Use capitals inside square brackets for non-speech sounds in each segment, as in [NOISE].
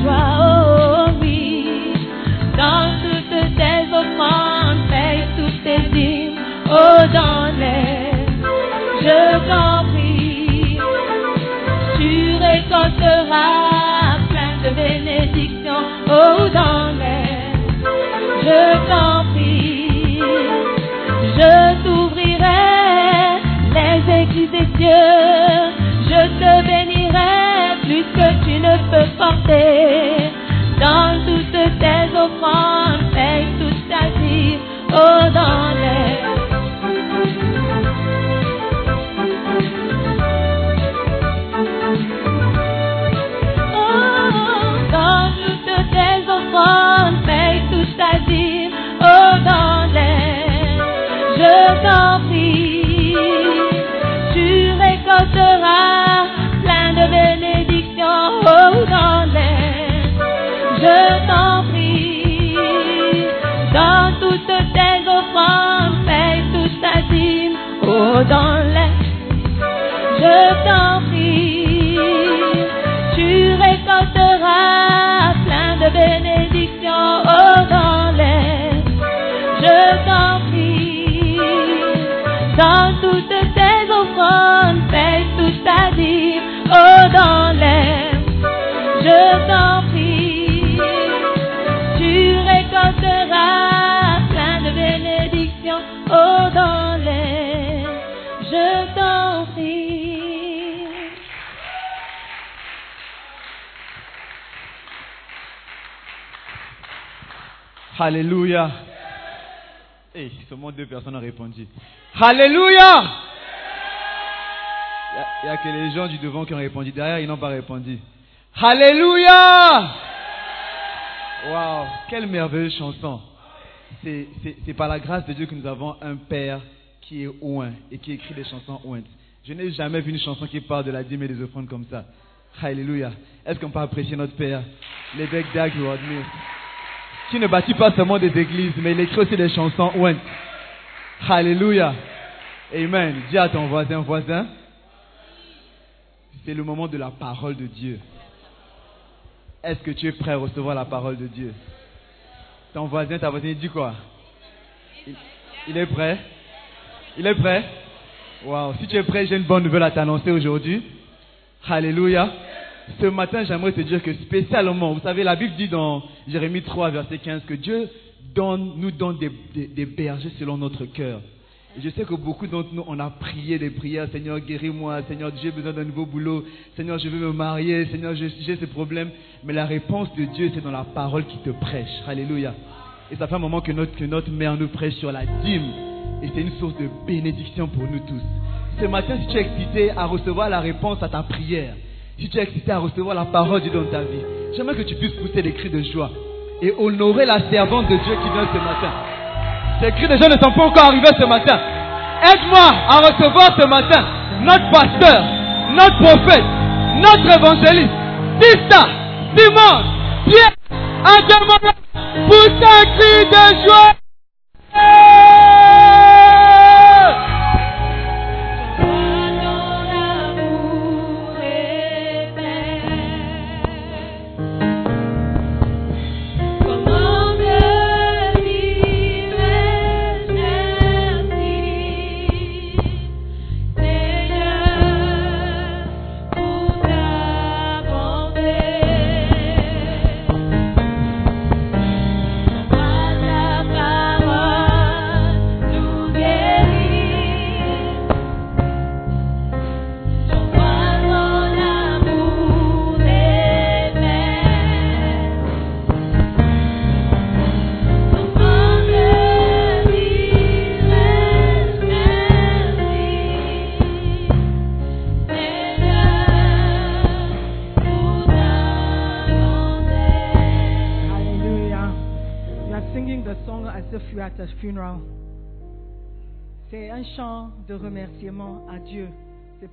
try. Alléluia. Et seulement deux personnes ont répondu. Alléluia. Il n'y a, que les gens du devant qui ont répondu. Derrière, ils n'ont pas répondu. Alléluia. Waouh, quelle merveilleuse chanson. C'est- par la grâce de Dieu que nous avons un Père qui est oint et qui écrit des chansons ointes. Je n'ai jamais vu une chanson qui parle de la dîme et des offrandes comme ça. Alléluia. Est-ce qu'on peut apprécier notre Père? L'évêque Dag Rodney qui ne bâtit pas seulement des églises, mais il écrit aussi des chansons ointes. Alléluia. Amen. Dis à ton voisin, voisin, c'est le moment de la parole de Dieu. Est-ce que tu es prêt à recevoir la parole de Dieu? Ton voisin, ta voisine, dit quoi? Il, il est prêt? Il est prêt? Waouh. Si tu es prêt, j'ai une bonne nouvelle à t'annoncer aujourd'hui. Alléluia. Ce matin, j'aimerais te dire que spécialement, vous savez, la Bible dit dans Jérémie 3, verset 15, que Dieu donne, nous donne des, bergers selon notre cœur. Je sais que beaucoup d'entre nous, on a prié des prières, Seigneur, guéris-moi, Seigneur, j'ai besoin d'un nouveau boulot, Seigneur, je veux me marier, Seigneur, j'ai ce problème. Mais la réponse de Dieu, c'est dans la parole qui te prêche. Alléluia. Et ça fait un moment que notre, que notre mère nous prêche sur la dîme. Et c'est une source de bénédiction pour nous tous. Ce matin, si tu es excité à recevoir la réponse à ta prière, si tu es excité à recevoir la parole de Dieu dans ta vie, j'aimerais que tu puisses pousser des cris de joie et honorer la servante de Dieu qui vient ce matin. Ces cris de joie ne sont pas encore arrivés ce matin. Aide-moi à recevoir ce matin notre pasteur, notre prophète, notre évangéliste, Tista, Simon, Pierre, Adamona, pousse un cri de joie.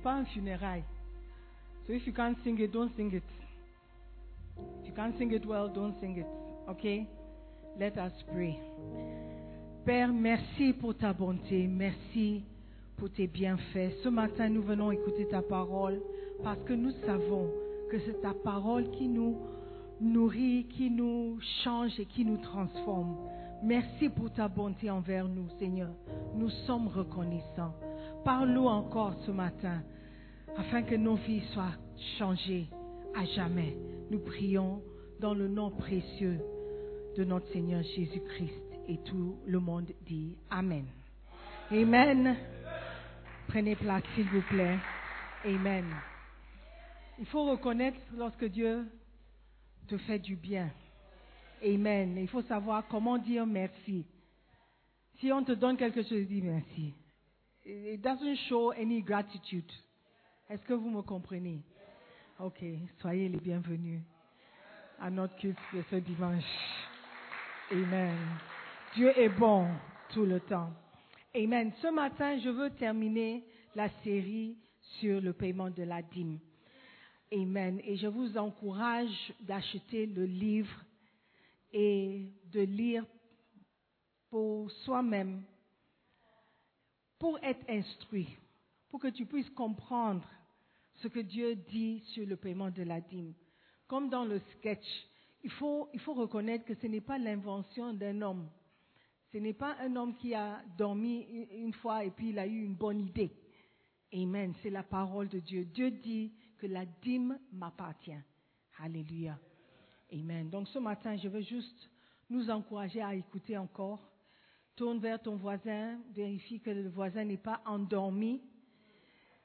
Pas un funérail. So if you can't sing it, don't sing it. If you can't sing it well, don't sing it. Okay? Let us pray. Père, merci pour ta bonté. Merci pour tes bienfaits. Ce matin, nous venons écouter ta parole parce que nous savons que c'est ta parole qui nous nourrit, qui nous change et qui nous transforme. Merci pour ta bonté envers nous, Seigneur. Nous sommes reconnaissants. Parle-nous encore ce matin afin que nos vies soient changées à jamais. Nous prions dans le nom précieux de notre Seigneur Jésus-Christ. Et tout le monde dit Amen. Amen. Prenez place, s'il vous plaît. Amen. Il faut reconnaître lorsque Dieu te fait du bien. Amen. Il faut savoir comment dire merci. Si on te donne quelque chose, dis merci. It doesn't show any gratitude. Est-ce que vous me comprenez? Ok, soyez les bienvenus à notre culte de ce dimanche. Amen. Dieu est bon tout le temps. Amen. Ce matin, je veux terminer la série sur le paiement de la dîme. Amen. Et je vous encourage d'acheter le livre et de lire pour soi-même, pour être instruit, pour que tu puisses comprendre ce que Dieu dit sur le paiement de la dîme. Comme dans le sketch, il faut, il faut reconnaître que ce n'est pas l'invention d'un homme. Ce n'est pas un homme qui a dormi une fois et puis il a eu une bonne idée. Amen. C'est la parole de Dieu. Dieu dit que la dîme m'appartient. Alléluia. Amen. Donc ce matin, je veux juste nous encourager à écouter encore. Tourne vers ton voisin, vérifie que le voisin n'est pas endormi.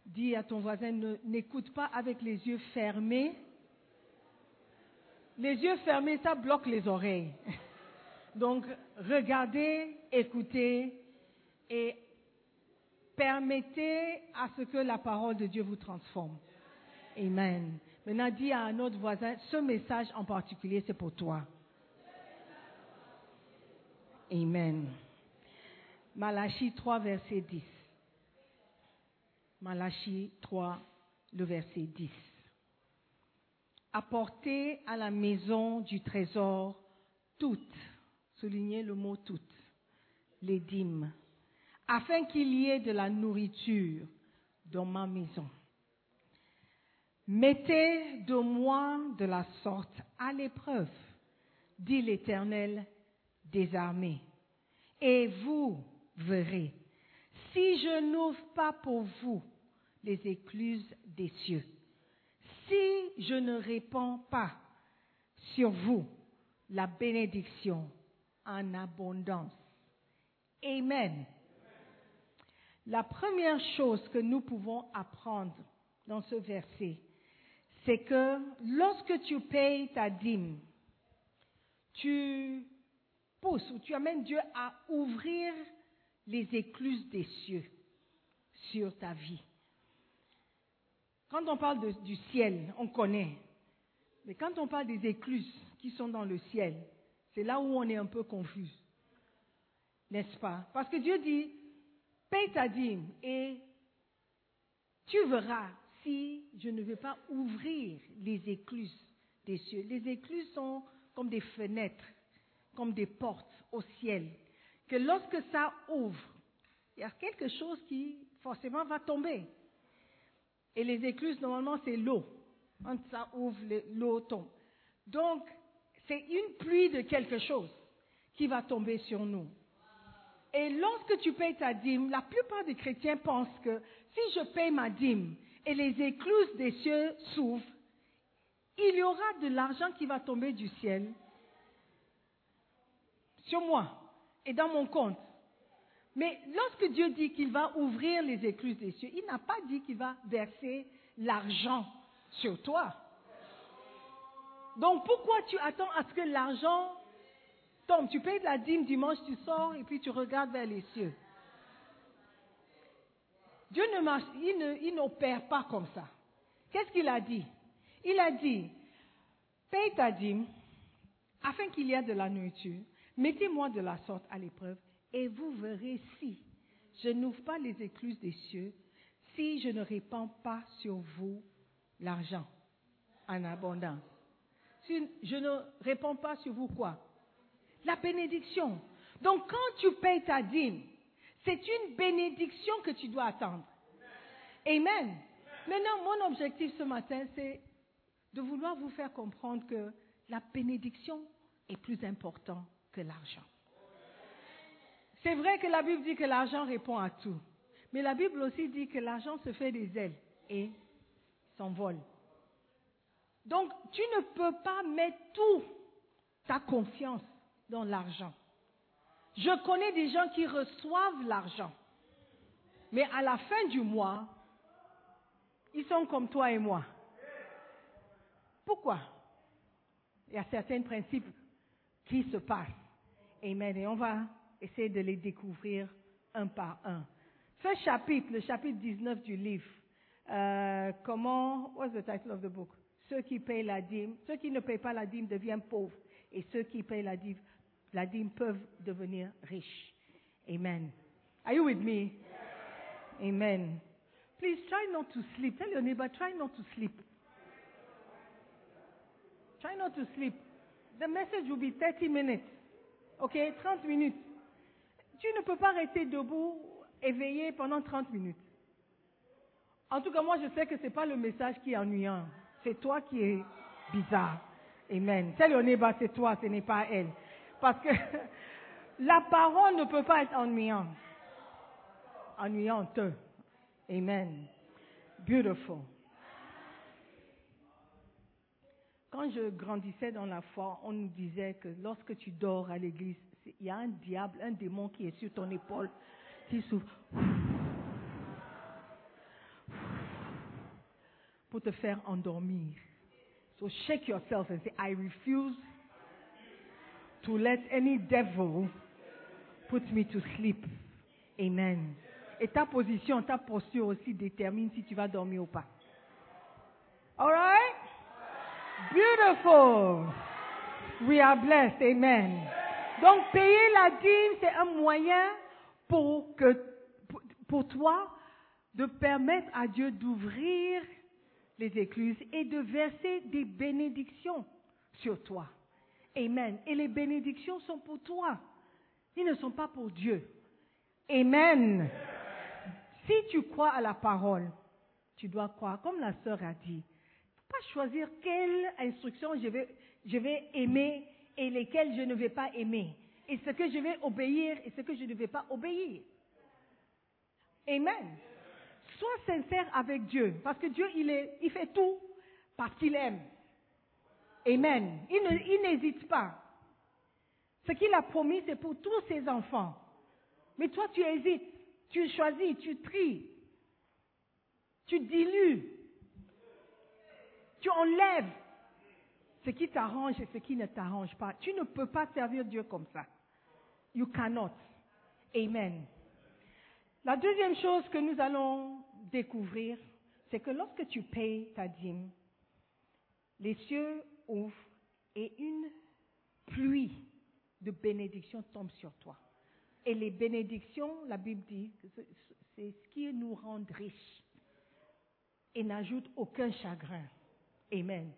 Dis à ton voisin, n'écoute pas avec les yeux fermés. Les yeux fermés, ça bloque les oreilles. [LAUGHS] Donc, regardez, écoutez et permettez à ce que la parole de Dieu vous transforme. Amen. Maintenant, dis à un autre voisin, ce message en particulier, c'est pour toi. Amen. Malachie 3, verset 10. Malachie 3, le verset 10. Apportez à la maison du trésor toutes, soulignez le mot toutes, les dîmes, afin qu'il y ait de la nourriture dans ma maison. Mettez de moi de la sorte à l'épreuve, dit l'Éternel des armées, et vous verrez, si je n'ouvre pas pour vous les écluses des cieux, si je ne répands pas sur vous la bénédiction en abondance. Amen. La première chose que nous pouvons apprendre dans ce verset, c'est que lorsque tu payes ta dîme, tu pousses ou tu amènes Dieu à ouvrir les écluses des cieux sur ta vie. Quand on parle du ciel, on connaît. Mais quand on parle des écluses qui sont dans le ciel, c'est là où on est un peu confus. N'est-ce pas? Parce que Dieu dit, paye ta dîme et tu verras si je ne vais pas ouvrir les écluses des cieux. Les écluses sont comme des fenêtres, comme des portes au ciel. Que lorsque ça ouvre, il y a quelque chose qui forcément va tomber. Et les écluses, normalement, c'est l'eau. Quand ça ouvre, le- l'eau tombe. Donc, c'est une pluie de quelque chose qui va tomber sur nous. Et lorsque tu payes ta dîme, la plupart des chrétiens pensent que si je paye ma dîme et les écluses des cieux s'ouvrent, il y aura de l'argent qui va tomber du ciel sur moi et dans mon compte. Mais lorsque Dieu dit qu'il va ouvrir les écluses des cieux, il n'a pas dit qu'il va verser l'argent sur toi. Donc pourquoi tu attends à ce que l'argent tombe? Tu payes de la dîme dimanche, tu sors et puis tu regardes vers les cieux. Dieu ne marche, il ne- il n'opère pas comme ça. Qu'est-ce qu'il a dit? Il a dit, paye ta dîme afin qu'il y ait de la nourriture. Mettez-moi de la sorte à l'épreuve et vous verrez si je n'ouvre pas les écluses des cieux, si je ne répands pas sur vous l'argent en abondance. Si je ne répands pas sur vous quoi? La bénédiction. Donc quand tu payes ta dîme, c'est une bénédiction que tu dois attendre. Amen. Maintenant, mon objectif ce matin, c'est de vouloir vous faire comprendre que la bénédiction est plus importante que l'argent. C'est vrai que la Bible dit que l'argent répond à tout. Mais la Bible aussi dit que l'argent se fait des ailes et s'envole. Donc, tu ne peux pas mettre tout ta confiance dans l'argent. Je connais des gens qui reçoivent l'argent, mais à la fin du mois, ils sont comme toi et moi. Pourquoi? Il y a certains principes qui se passent. Amen. Et on va essayer de les découvrir un par un. Ce chapitre, le chapitre 19 du livre, euh, comment, what's the title of the book? Ceux qui payent la dîme, ceux qui ne payent pas la dîme deviennent pauvres et ceux qui payent la dîme, dîme peuvent devenir riches. Amen. Are you with me? Amen. Please try not to sleep. Tell your neighbor, try not to sleep. Try not to sleep. The message will be 30 minutes. OK? 30 minutes. Tu ne peux pas rester debout, éveillé pendant 30 minutes. En tout cas, moi, je sais que ce n'est pas le message qui est ennuyant. C'est toi qui es bizarre. Amen. Tell your neighbor, c'est toi, ce n'est pas elle. Parce que [LAUGHS] La parole ne peut pas être ennuyante. Ennuyante. Amen. Beautiful. Quand je grandissais dans la foi, on nous disait que lorsque tu dors à l'église, il y a un diable, un démon qui est sur ton épaule, qui souffle pour te faire endormir. So shake yourself and say, I refuse to let any devil put me to sleep. Amen. Et ta position, ta posture aussi détermine si tu vas dormir ou pas. All right? Beautiful. We are blessed. Amen. Donc, payer la dîme, c'est un moyen pour, que, pour, pour toi de permettre à Dieu d'ouvrir les écluses et de verser des bénédictions sur toi. Amen. Et les bénédictions sont pour toi. Ils ne sont pas pour Dieu. Amen. Si tu crois à la parole, tu dois croire, comme la sœur a dit, pas choisir quelle instruction je vais, je vais aimer et lesquelles je ne vais pas aimer. Et ce que je vais obéir et ce que je ne vais pas obéir. Amen. Sois sincère avec Dieu, parce que Dieu, il, est, il fait tout parce qu'il aime. Amen. Il n'hésite pas. Ce qu'il a promis, c'est pour tous ses enfants. Mais toi, tu hésites, tu choisis, tu tries, tu dilues, tu enlèves ce qui t'arrange et ce qui ne t'arrange pas. Tu ne peux pas servir Dieu comme ça. You cannot. Amen. La deuxième chose que nous allons découvrir, c'est que lorsque tu payes ta dîme, les cieux ouvrent et une pluie de bénédictions tombe sur toi. Et les bénédictions, la Bible dit, c'est ce qui nous rend riches et n'ajoute aucun chagrin. Amen.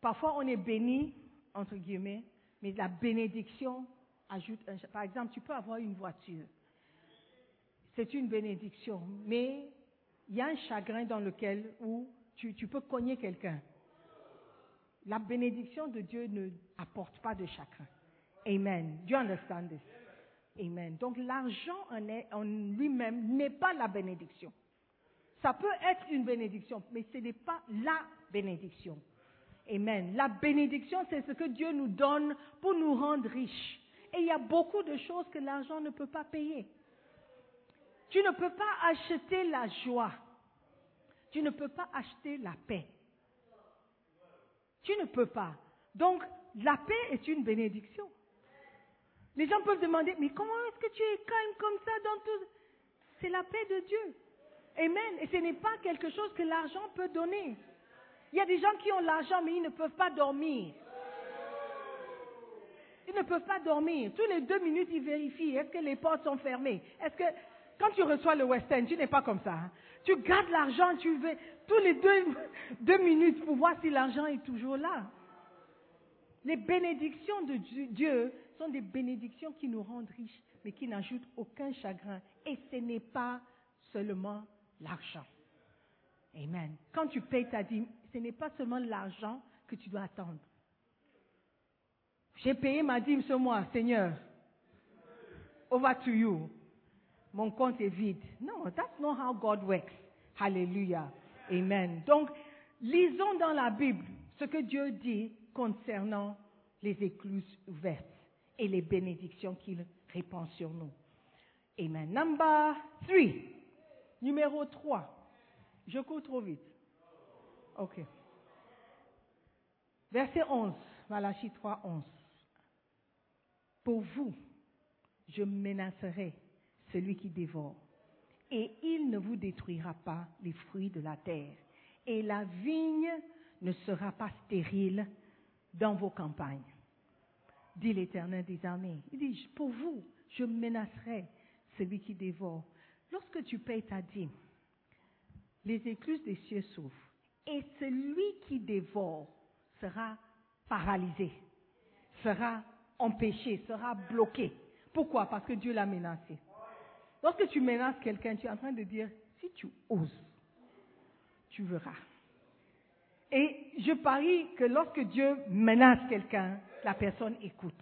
Parfois, on est béni, entre guillemets, mais la bénédiction ajoute un chagrin. Par exemple, tu peux avoir une voiture. C'est une bénédiction, mais il y a un chagrin dans lequel où tu peux cogner quelqu'un. La bénédiction de Dieu ne apporte pas de chagrin. Amen. Do you understand this? Amen. Donc l'argent en, en lui-même n'est pas la bénédiction. Ça peut être une bénédiction, mais ce n'est pas la bénédiction. Amen. La bénédiction, c'est ce que Dieu nous donne pour nous rendre riches. Et il y a beaucoup de choses que l'argent ne peut pas payer. Tu ne peux pas acheter la joie. Tu ne peux pas acheter la paix. Tu ne peux pas. Donc, la paix est une bénédiction. Les gens peuvent demander, mais comment est-ce que tu es calme comme ça dans tout C'est la paix de Dieu. Amen. Et ce n'est pas quelque chose que l'argent peut donner. Il y a des gens qui ont l'argent, mais ils ne peuvent pas dormir. Ils ne peuvent pas dormir. Tous les deux minutes, ils vérifient. Est-ce que les portes sont fermées? Est-ce que quand tu reçois le West End, tu n'es pas comme ça. hein? Tu gardes l'argent, tu veux tous les deux, [LAUGHS] deux minutes pour voir si l'argent est toujours là. Les bénédictions de Dieu- sont des bénédictions qui nous rendent riches, mais qui n'ajoutent aucun chagrin. Et ce n'est pas seulement l'argent. Amen. Quand tu payes ta dîme, ce n'est pas seulement l'argent que tu dois attendre. J'ai payé ma dîme ce mois, Seigneur. Over to you. Mon compte est vide. Non, that's not how God works. Hallelujah. Amen. Donc, lisons dans la Bible ce que Dieu dit concernant les écluses ouvertes et les bénédictions qu'il répand sur nous. Amen. Number three. Numéro 3. Je cours trop vite. OK. Verset 11. Malachie 3, 11. Pour vous, je menacerai celui qui dévore, et il ne vous détruira pas les fruits de la terre, et la vigne ne sera pas stérile dans vos campagnes, dit l'Éternel des armées. Il dit, pour vous, je menacerai celui qui dévore. Lorsque tu payes ta dîme, les écluses des cieux s'ouvrent, et celui qui dévore sera paralysé, sera empêché, sera bloqué. Pourquoi? Parce que Dieu l'a menacé. Lorsque tu menaces quelqu'un, tu es en train de dire, si tu oses, tu verras. Et je parie que lorsque Dieu menace quelqu'un, la personne écoute.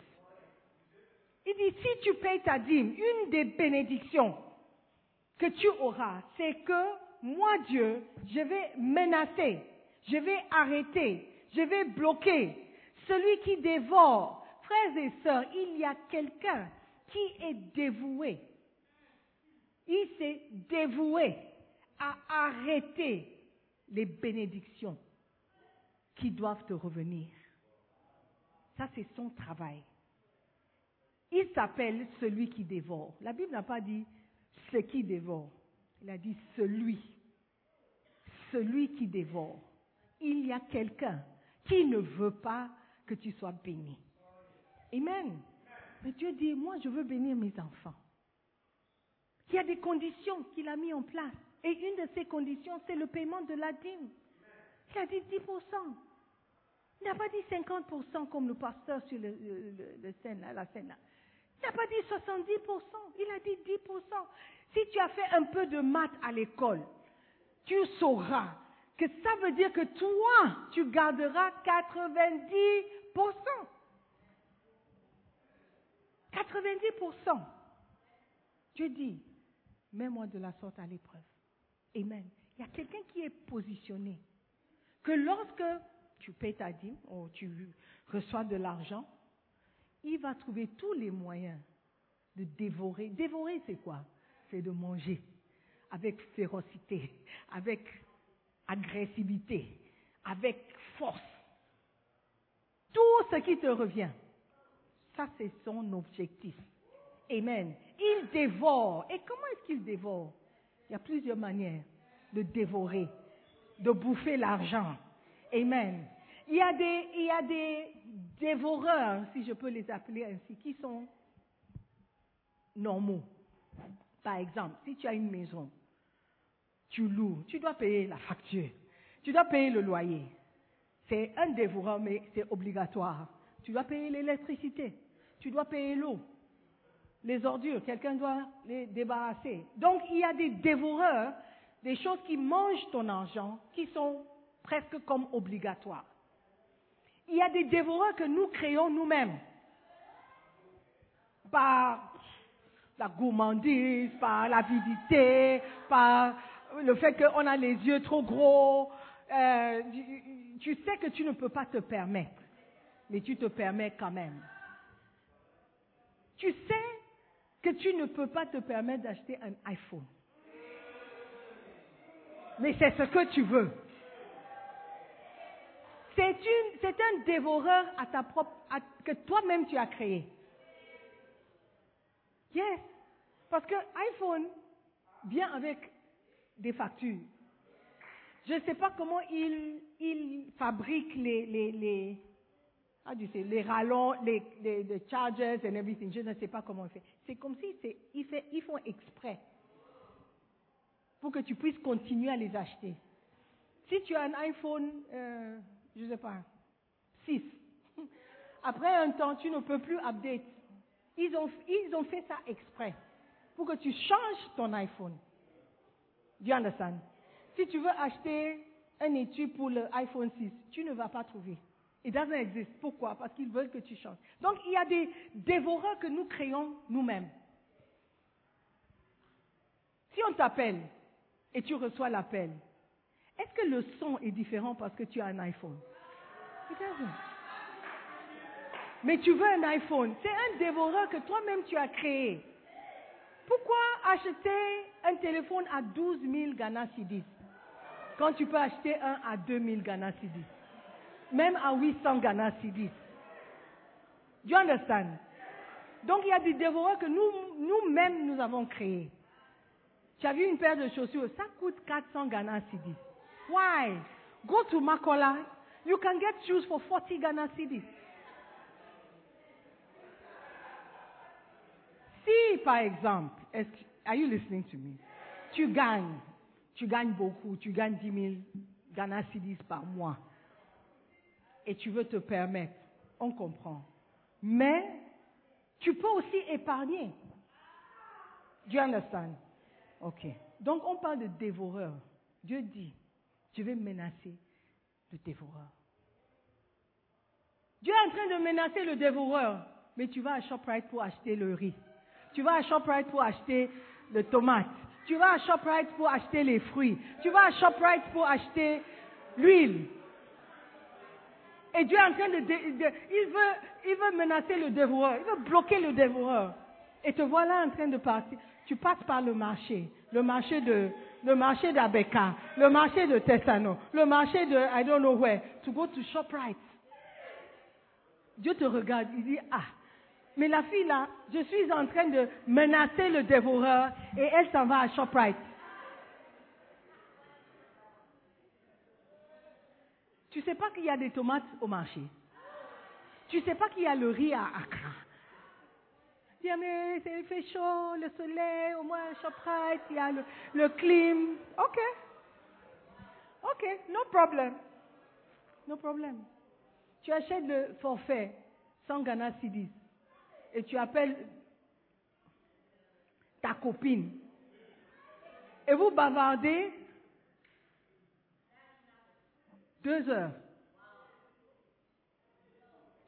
Il dit, si tu payes ta dîme, une des bénédictions que tu auras, c'est que moi, Dieu, je vais menacer, je vais arrêter, je vais bloquer celui qui dévore. Frères et sœurs, il y a quelqu'un qui est dévoué. Il s'est dévoué à arrêter les bénédictions qui doivent te revenir. Ça, c'est son travail. Il s'appelle celui qui dévore. La Bible n'a pas dit ce qui dévore. Il a dit celui. Celui qui dévore. Il y a quelqu'un qui ne veut pas que tu sois béni. Amen. Mais Dieu dit, moi je veux bénir mes enfants. Il y a des conditions qu'il a mis en place. Et une de ces conditions, c'est le paiement de la dîme. Il a dit 10%. Il n'a pas dit 50% comme le pasteur sur scène, la scène. Il n'a pas dit 70%, il a dit 10%. Si tu as fait un peu de maths à l'école, tu sauras que ça veut dire que toi, tu garderas 90%. 90%. Dieu dit, mets-moi de la sorte à l'épreuve. Amen. Il y a quelqu'un qui est positionné. Que lorsque tu payes ta dîme ou tu reçois de l'argent, il va trouver tous les moyens de dévorer. Dévorer, c'est quoi? C'est de manger avec férocité, avec agressivité, avec force. Tout ce qui te revient. Ça, c'est son objectif. Amen. Il dévore. Et comment est-ce qu'il dévore? Il y a plusieurs manières de dévorer, de bouffer l'argent. Amen. Il y a des, il y a des dévoreurs, si je peux les appeler ainsi, qui sont normaux. Par exemple, si tu as une maison, tu loues, tu dois payer la facture, tu dois payer le loyer. C'est un dévoreur, mais c'est obligatoire. Tu dois payer l'électricité, tu dois payer l'eau, les ordures, quelqu'un doit les débarrasser. Donc il y a des dévoreurs, des choses qui mangent ton argent, qui sont presque comme obligatoires il y a des dévoreurs que nous créons nous-mêmes. Par la gourmandise, par l'avidité, par le fait qu'on a les yeux trop gros. Euh, tu sais que tu ne peux pas te permettre, mais tu te permets quand même. Tu sais que tu ne peux pas te permettre d'acheter un iPhone. Mais c'est ce que tu veux. C'est, un dévoreur à ta propre, que toi-même tu as créé. Yes. Parce que iPhone vient avec des factures. Je ne sais pas comment il, il fabrique les, les, les, les rallons, les, les, chargers and everything. Je ne sais pas comment il fait. C'est comme si ils font exprès pour que tu puisses continuer à les acheter. Si tu as un iPhone, euh, je ne sais pas, 6. [LAUGHS] Après un temps, tu ne peux plus update. Ils ont, ils ont fait ça exprès pour que tu changes ton iPhone. Do you understand? Si tu veux acheter un étui pour l'iPhone 6, tu ne vas pas trouver. It doesn't exist. Pourquoi? Parce qu'ils veulent que tu changes. Donc, il y a des dévoreurs que nous créons nous-mêmes. Si on t'appelle et tu reçois l'appel, est-ce que le son est différent parce que tu as un iPhone? Mais tu veux un iPhone. C'est un dévoreur que toi-même tu as créé. Pourquoi acheter un téléphone à 12 000 Ghana Cedis? Quand tu peux acheter un à 2 000 Ghana Cedis Même à 800 Ghana Cedis. Do you understand? Donc il y a des dévoreurs que nous, nous-mêmes nous avons créés. Tu as vu une paire de chaussures, ça coûte 400 Ghana Cedis. Why? Go to Makola. You can get shoes for 40 Ghana cedis. Si, par exemple, are you listening to me? Tu gagnes, tu gagnes beaucoup, tu gagnes 10 000 Ghana cedis par mois. Et tu veux te permettre, on comprend. Mais, tu peux aussi épargner. Do you understand? Ok. Donc, on parle de dévoreur. Dieu dit, je vais menacer le dévoreur. Dieu est en train de menacer le dévoreur. mais tu vas à ShopRite pour acheter le riz. Tu vas à ShopRite pour acheter le tomate. Tu vas à ShopRite pour acheter les fruits. Tu vas à ShopRite pour acheter l'huile. Et Dieu est en train de, il veut, il veut menacer le dévoreur. Il veut bloquer le dévoreur. Et te voilà en train de partir. Tu passes par le marché. Le marché de, le marché d'Abeka. Le marché de Tessano. Le marché de I don't know where. To go to ShopRite. Dieu te regarde. Il dit, ah, mais la fille là, je suis en train de menacer le dévoreur et elle s'en va à ShopRite. Tu sais pas qu'il y a des tomates au marché. Tu sais pas qu'il y a le riz à Accra. Ah, mais il fait chaud, le soleil, au moins ShopRite, il y a le, le clim. Ok. Ok, no problem. No problem. Tu achètes le forfait sans Ghana Cedis et tu appelles ta copine et vous bavardez deux heures.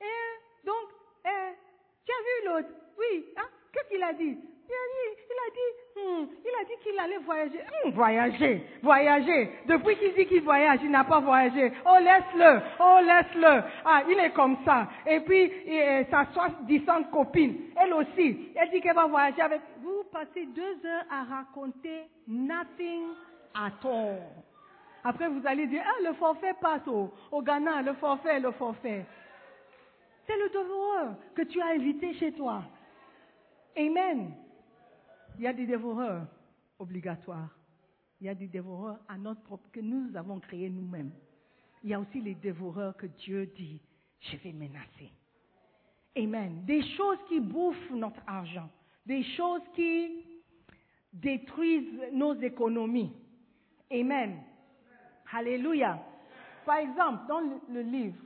Et donc, eh, tu as vu l'autre? Oui, hein? qu'est-ce qu'il a dit? Il a dit, il a dit, hmm, il a dit qu'il allait voyager. Hmm, voyager, voyager. Depuis qu'il dit qu'il voyage, il n'a pas voyagé. Oh, laisse-le, oh, laisse-le. Ah, il est comme ça. Et puis, et, sa soi-disant copine, elle aussi, elle dit qu'elle va voyager avec. Vous passez deux heures à raconter nothing at all. Après, vous allez dire, ah, le forfait passe au, au Ghana, le forfait, le forfait. C'est le dévoreur que tu as invité chez toi. Amen. Il y a des dévoreurs obligatoires. Il y a des dévoreurs à notre propre, que nous avons créés nous-mêmes. Il y a aussi les dévoreurs que Dieu dit, je vais menacer. Amen. Des choses qui bouffent notre argent. Des choses qui détruisent nos économies. Amen. Alléluia. Par exemple, dans le, livre,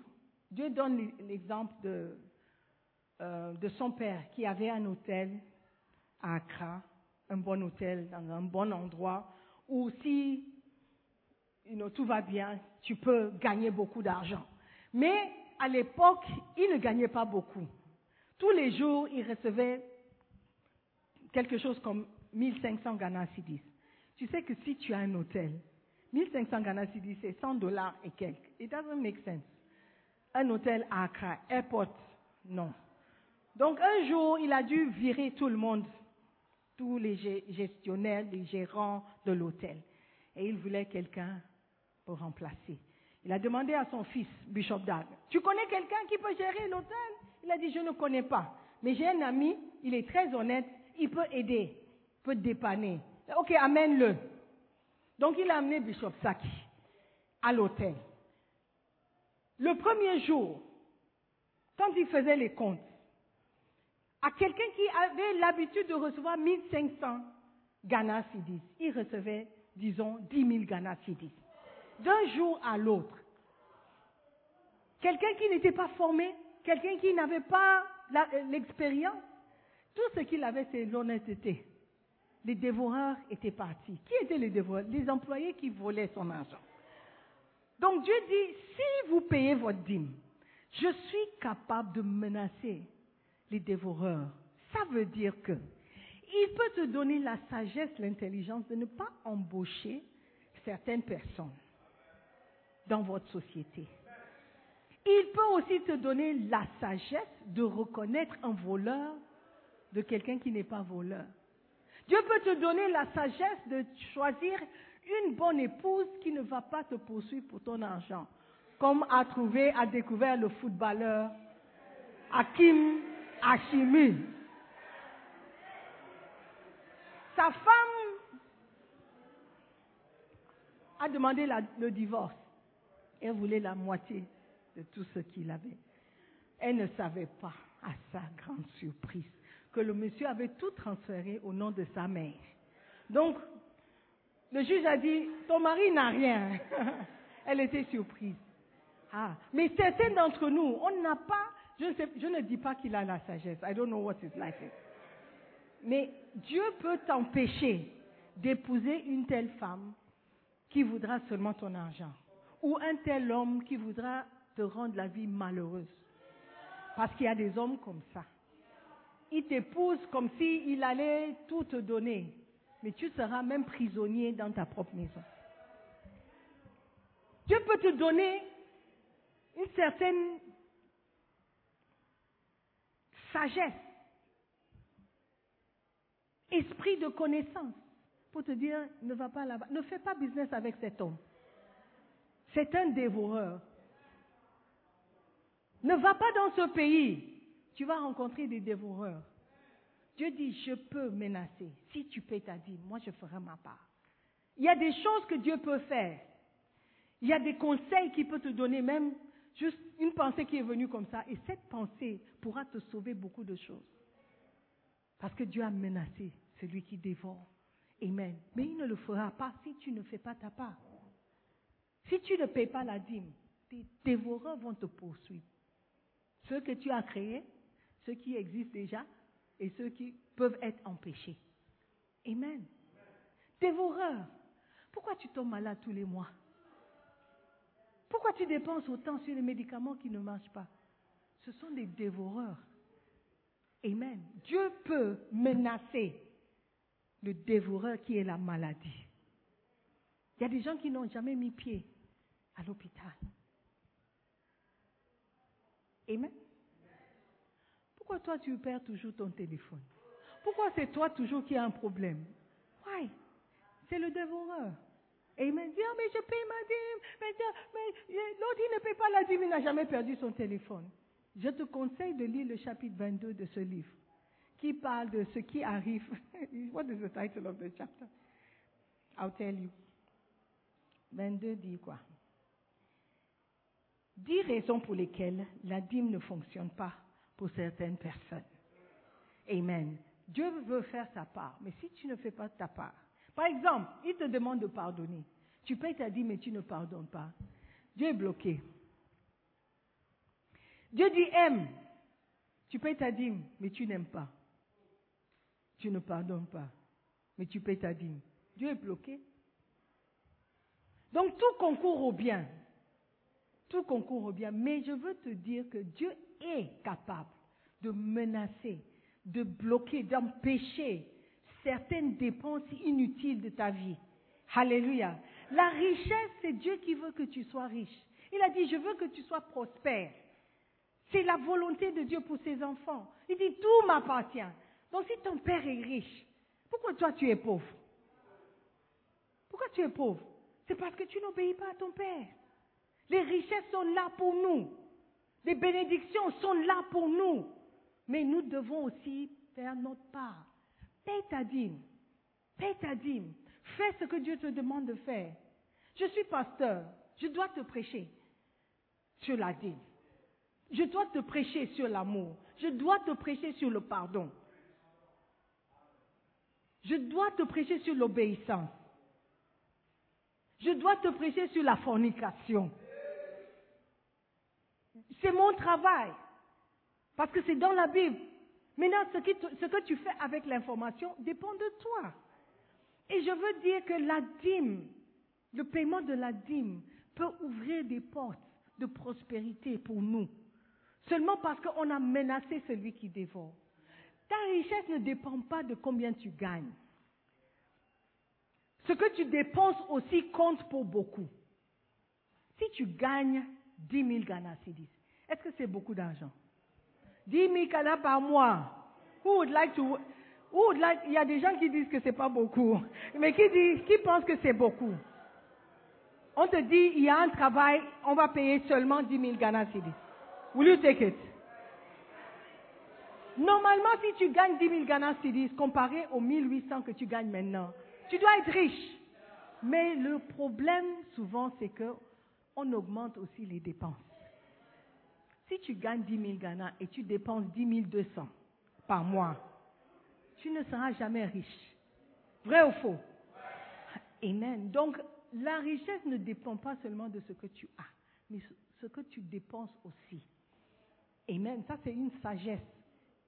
Dieu donne l'exemple de, euh, de son père qui avait un hôtel à Accra, un bon hôtel dans un bon endroit où si you know, tout va bien, tu peux gagner beaucoup d'argent. Mais à l'époque, il ne gagnait pas beaucoup. Tous les jours, il recevait quelque chose comme 1500 Ghana Cedis. Tu sais que si tu as un hôtel, 1500 Ghana Cedis, c'est 100 dollars et quelques. It doesn't make sense. Un hôtel à Accra, airport, non. Donc un jour, il a dû virer tout le monde, tous les gestionnaires, les gérants de l'hôtel. Et il voulait quelqu'un pour remplacer. Il a demandé à son fils, Bishop Dag, tu connais quelqu'un qui peut gérer l'hôtel? Il a dit, je ne connais pas. Mais j'ai un ami, il est très honnête, il peut aider, il peut dépanner. Ok, amène-le. Donc il a amené Bishop Saki à l'hôtel. Le premier jour, quand il faisait les comptes, à quelqu'un qui avait l'habitude de recevoir 1500 Ghana Cedis, il recevait, disons, 10 000 Ghana Cedis. D'un jour à l'autre. Quelqu'un qui n'était pas formé, quelqu'un qui n'avait pas l'expérience, tout ce qu'il avait, c'est l'honnêteté. Les dévoreurs étaient partis. Qui étaient les dévoreurs? Les employés qui volaient son argent. Donc Dieu dit, si vous payez votre dîme, je suis capable de menacer les dévoreurs. Ça veut dire que il peut te donner la sagesse, l'intelligence de ne pas embaucher certaines personnes dans votre société. Il peut aussi te donner la sagesse de reconnaître un voleur de quelqu'un qui n'est pas voleur. Dieu peut te donner la sagesse de choisir une bonne épouse qui ne va pas te poursuivre pour ton argent, comme a trouvé, a découvert le footballeur Hakim Hashimi. Sa femme a demandé le divorce. Elle voulait la moitié de tout ce qu'il avait. Elle ne savait pas, à sa grande surprise, que le monsieur avait tout transféré au nom de sa mère. Donc, le juge a dit, ton mari n'a rien. [LAUGHS] Elle était surprise. Ah, mais certains d'entre nous, on n'a pas, je ne, dis pas qu'il a la sagesse. I don't know what it's like. Mais Dieu peut t'empêcher d'épouser une telle femme qui voudra seulement ton argent. Ou un tel homme qui voudra te rendre la vie malheureuse. Parce qu'il y a des hommes comme ça. Il t'épouse comme s'il allait tout te donner. Mais tu seras même prisonnier dans ta propre maison. Dieu peut te donner une certaine sagesse, esprit de connaissance pour te dire ne va pas là-bas, ne fais pas business avec cet homme. C'est un dévoreur. Ne va pas dans ce pays. Tu vas rencontrer des dévoreurs. Dieu dit, je peux menacer. Si tu paies ta dîme, moi je ferai ma part. Il y a des choses que Dieu peut faire. Il y a des conseils qu'il peut te donner, même juste une pensée qui est venue comme ça. Et cette pensée pourra te sauver beaucoup de choses. Parce que Dieu a menacé celui qui dévore. Amen. Mais il ne le fera pas si tu ne fais pas ta part. Si tu ne payes pas la dîme, tes dévoreurs vont te poursuivre. Ceux que tu as créés, ceux qui existent déjà et ceux qui peuvent être empêchés. Amen. Dévoreur, pourquoi tu tombes malade tous les mois? Pourquoi tu dépenses autant sur les médicaments qui ne marchent pas? Ce sont des dévoreurs. Amen. Dieu peut menacer le dévoreur qui est la maladie. Il y a des gens qui n'ont jamais mis pied à l'hôpital. Amen. Pourquoi toi tu perds toujours ton téléphone? Pourquoi c'est toi toujours qui as un problème? Why? C'est le dévoreur. Amen. Dit, ah, mais je paye ma dîme. Mais, mais l'autre, il ne paye pas la dîme, il n'a jamais perdu son téléphone. Je te conseille de lire le chapitre 22 de ce livre qui parle de ce qui arrive. What is the title of the chapter? I'll tell you. 22 dit quoi? Dix raisons pour lesquelles la dîme ne fonctionne pas pour certaines personnes. Amen. Dieu veut faire sa part, mais si tu ne fais pas ta part, par exemple, il te demande de pardonner. Tu payes ta dîme, mais tu ne pardonnes pas. Dieu est bloqué. Dieu dit aime. Tu payes ta dîme, mais tu n'aimes pas. Tu ne pardonnes pas, mais tu payes ta dîme. Dieu est bloqué. Donc tout concourt au bien. Tout concourt au bien. Mais je veux te dire que Dieu est capable de menacer, de bloquer, d'empêcher certaines dépenses inutiles de ta vie. Alléluia. La richesse, c'est Dieu qui veut que tu sois riche. Il a dit, je veux que tu sois prospère. C'est la volonté de Dieu pour ses enfants. Il dit, tout m'appartient. Donc si ton père est riche, pourquoi toi tu es pauvre? Pourquoi tu es pauvre? C'est parce que tu n'obéis pas à ton père. Les richesses sont là pour nous. Les bénédictions sont là pour nous. Mais nous devons aussi faire notre part. Paye ta dîme. Ta dîme. Fais ce que Dieu te demande de faire. Je suis pasteur. Je dois te prêcher sur la dîme. Je dois te prêcher sur l'amour. Je dois te prêcher sur le pardon. Je dois te prêcher sur l'obéissance. Je dois te prêcher sur la fornication. C'est mon travail. Parce que c'est dans la Bible. Maintenant, ce, ce que tu fais avec l'information dépend de toi. Et je veux dire que la dîme, le paiement de la dîme peut ouvrir des portes de prospérité pour nous. Seulement parce qu'on a menacé celui qui dévore. Ta richesse ne dépend pas de combien tu gagnes. Ce que tu dépenses aussi compte pour beaucoup. Si tu gagnes 10 000 Ghana Cedis, est-ce que c'est beaucoup d'argent? 10 000 Ghana par mois. Who would like to, who would like, il y a des gens qui disent que c'est pas beaucoup, mais qui, disent, qui pensent que c'est beaucoup. On te dit, il y a un travail, on va payer seulement 10 000 Ghana Cedis. Will you take it? Normalement, si tu gagnes 10 000 Ghana Cedis comparé aux 1800 que tu gagnes maintenant, tu dois être riche. Mais le problème, souvent, c'est que on augmente aussi les dépenses. Si tu gagnes 10 000 Ghana et tu dépenses 10 200 par mois, tu ne seras jamais riche. Vrai ou faux? Amen. Donc, la richesse ne dépend pas seulement de ce que tu as, mais ce que tu dépenses aussi. Amen. Ça, c'est une sagesse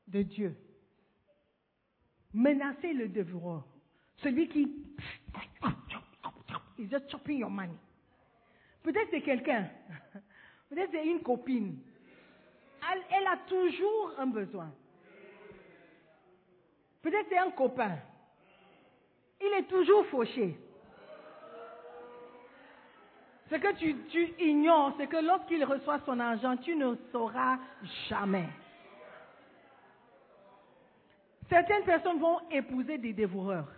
de Dieu. Menacer le devoir. Celui qui is just chopping your money. Peut-être c'est quelqu'un. [LAUGHS] Peut-être c'est une copine. Elle, a toujours un besoin. Peut-être c'est un copain. Il est toujours fauché. Ce que tu, tu ignores, c'est que lorsqu'il reçoit son argent, tu ne sauras jamais. Certaines personnes vont épouser des dévoreurs.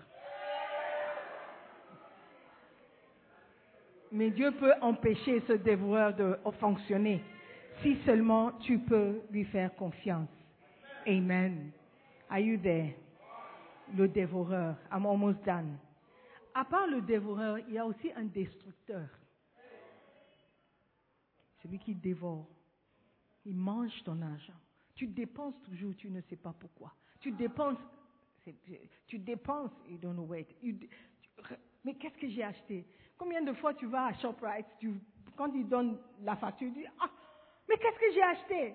Mais Dieu peut empêcher ce dévoreur de fonctionner si seulement tu peux lui faire confiance. Amen. Are you there? Le dévoreur. I'm almost done. À part le dévoreur, il y a aussi un destructeur. Celui qui dévore. Il mange ton argent. Tu dépenses toujours, tu ne sais pas pourquoi. Tu dépenses, tu dépenses, you don't know where. You- mais qu'est-ce que j'ai acheté? Combien de fois tu vas à ShopRite, quand ils donnent la facture, tu dis, ah, mais qu'est-ce que j'ai acheté?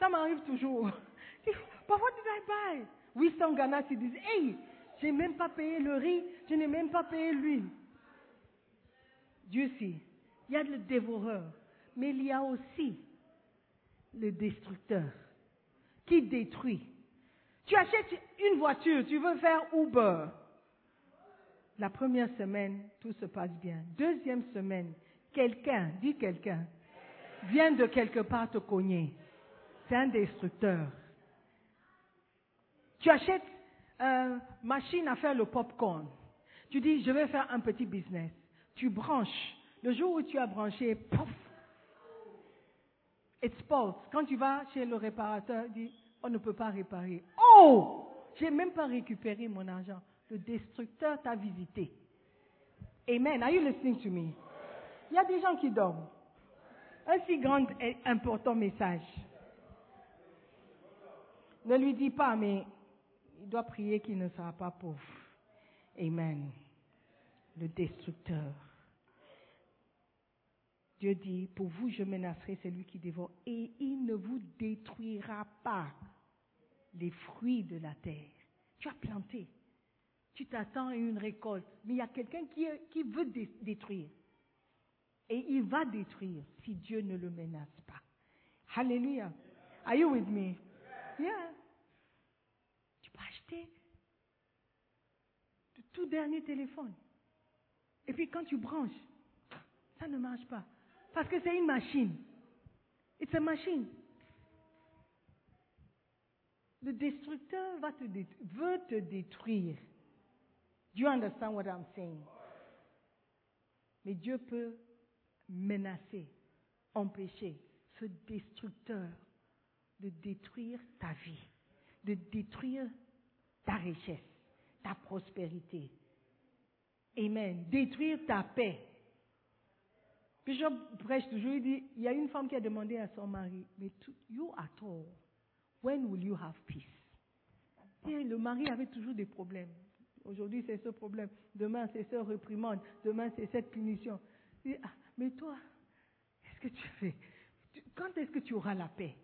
Ça m'arrive toujours. [LAUGHS] Tu dis, buy 800 Ghana, tu dis, hey, j'ai même pas payé le riz, je n'ai même pas payé l'huile. Dieu sait, il y a le dévoreur, mais il y a aussi le destructeur qui détruit. Tu achètes une voiture, tu veux faire Uber. La première semaine, tout se passe bien. Deuxième semaine, quelqu'un, dit quelqu'un, vient de quelque part te cogner. C'est un destructeur. Tu achètes une machine à faire le popcorn. Tu dis, je vais faire un petit business. Tu branches. Le jour où tu as branché, pouf, spoils. Quand tu vas chez le réparateur, il dit, on ne peut pas réparer. Oh, j'ai même pas récupéré mon argent. Le destructeur t'a visité. Amen. Are you listening to me? Il y a des gens qui dorment. Un si grand et important message. Ne lui dis pas, mais il doit prier qu'il ne sera pas pauvre. Amen. Le destructeur. Dieu dit, pour vous, je menacerai celui qui dévore et il ne vous détruira pas les fruits de la terre. Tu as planté. Tu t'attends à une récolte. Mais il y a quelqu'un qui, qui veut dé- détruire. Et il va détruire si Dieu ne le menace pas. Alléluia. Are you with me? Yeah. Tu peux acheter le tout dernier téléphone. Et puis quand tu branches, ça ne marche pas. Parce que c'est une machine. It's a machine. Le destructeur va te veut te détruire. Do you understand what I'm saying? Mais Dieu peut menacer, empêcher ce destructeur de détruire ta vie, de détruire ta richesse, ta prospérité. Amen. Détruire ta paix. Bishop prêche toujours, il dit, il y a une femme qui a demandé à son mari, mais you at all, when will you have peace? Le mari avait toujours des problèmes. Aujourd'hui, c'est ce problème. Demain, c'est ce réprimande. Demain, c'est cette punition. Ah, mais toi, qu'est-ce que tu fais Quand est-ce que tu auras la paix?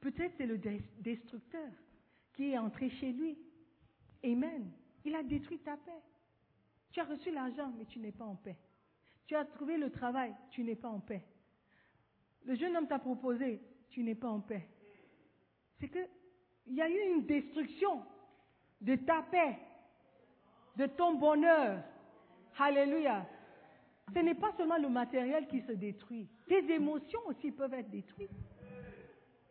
Peut-être c'est le des- destructeur qui est entré chez lui. Amen. Il a détruit ta paix. Tu as reçu l'argent, mais tu n'es pas en paix. Tu as trouvé le travail, tu n'es pas en paix. Le jeune homme t'a proposé, tu n'es pas en paix. C'est que il y a eu une destruction de ta paix, de ton bonheur. Alléluia. Ce n'est pas seulement le matériel qui se détruit. Tes émotions aussi peuvent être détruites.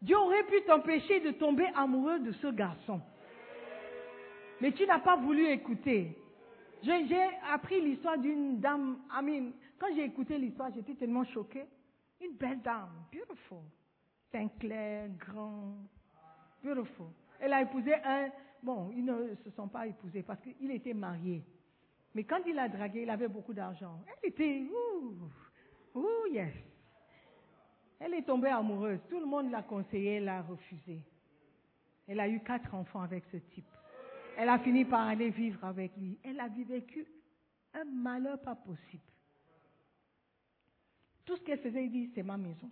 Dieu aurait pu t'empêcher de tomber amoureux de ce garçon. Mais tu n'as pas voulu écouter. J'ai appris l'histoire d'une dame. Mean, quand j'ai écouté l'histoire, j'étais tellement choquée. Une belle dame, beautiful. Teint clair, grand, beautiful. Elle a épousé un. Bon, ils ne se sont pas épousés parce qu'il était marié. Mais quand il a dragué, il avait beaucoup d'argent. Elle était. Ouh, ouh, yes. Elle est tombée amoureuse. Tout le monde l'a conseillé, elle a refusé. Elle a eu quatre enfants avec ce type. Elle a fini par aller vivre avec lui. Elle a vécu un malheur pas possible. Tout ce qu'elle faisait, il dit, c'est ma maison.